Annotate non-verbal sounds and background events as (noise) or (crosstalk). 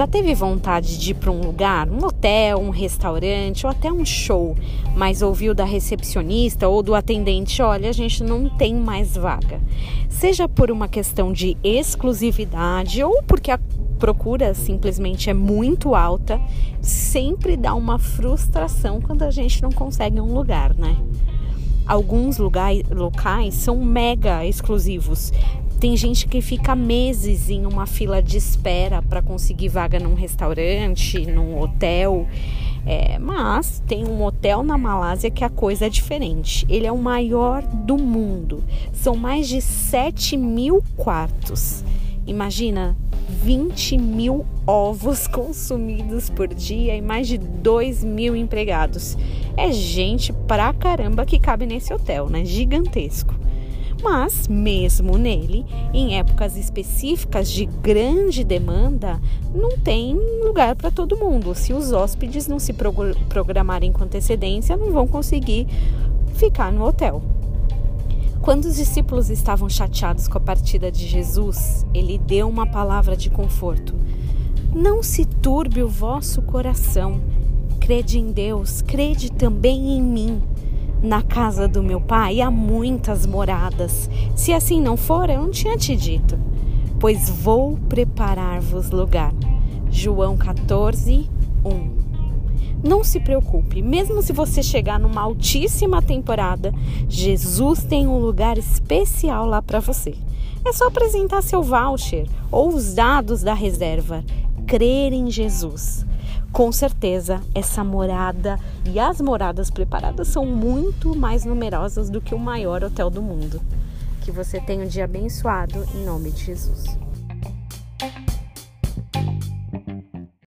Já teve vontade de ir para um lugar, um hotel, um restaurante ou até um show, mas ouviu da recepcionista ou do atendente: olha, a gente não tem mais vaga. Seja por uma questão de exclusividade ou porque a procura simplesmente é muito alta, sempre dá uma frustração quando a gente não consegue um lugar, né? Alguns lugares, locais são mega exclusivos. Tem gente que fica meses em uma fila de espera para conseguir vaga num restaurante, num hotel. É, mas tem um hotel na Malásia que a coisa é diferente. Ele é o maior do mundo. São mais de 7 mil quartos. Imagina 20 mil ovos (laughs) consumidos por dia e mais de 2 mil empregados. É gente pra caramba que cabe nesse hotel, né? Gigantesco. Mas, mesmo nele, em épocas específicas de grande demanda, não tem lugar para todo mundo. Se os hóspedes não se programarem com antecedência, não vão conseguir ficar no hotel. Quando os discípulos estavam chateados com a partida de Jesus, ele deu uma palavra de conforto. Não se turbe o vosso coração. Crede em Deus, crede também em mim. Na casa do meu pai há muitas moradas. Se assim não for, eu não tinha te dito. Pois vou preparar-vos lugar. João 14, 1. Não se preocupe, mesmo se você chegar numa altíssima temporada, Jesus tem um lugar especial lá para você. É só apresentar seu voucher ou os dados da reserva. Crer em Jesus. Com certeza, essa morada e as moradas preparadas são muito mais numerosas do que o maior hotel do mundo. Que você tenha um dia abençoado em nome de Jesus.